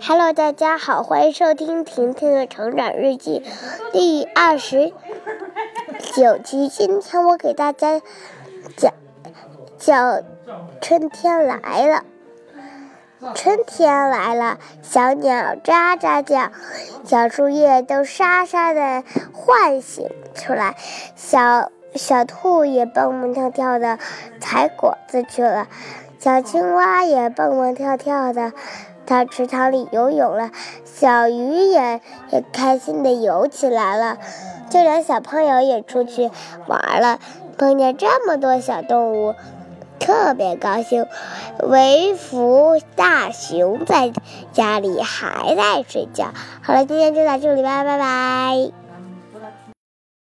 Hello，大家好，欢迎收听婷婷的成长日记第二十九集。今天我给大家讲讲春天来了，春天来了，小鸟喳喳叫，小树叶都沙沙的唤醒出来，小小兔也蹦蹦跳跳的采果子去了，小青蛙也蹦蹦跳跳的。到池塘里游泳了，小鱼也也开心的游起来了，就连小朋友也出去玩了，碰见这么多小动物，特别高兴。维福大熊在家里还在睡觉。好了，今天就到这里吧，拜拜。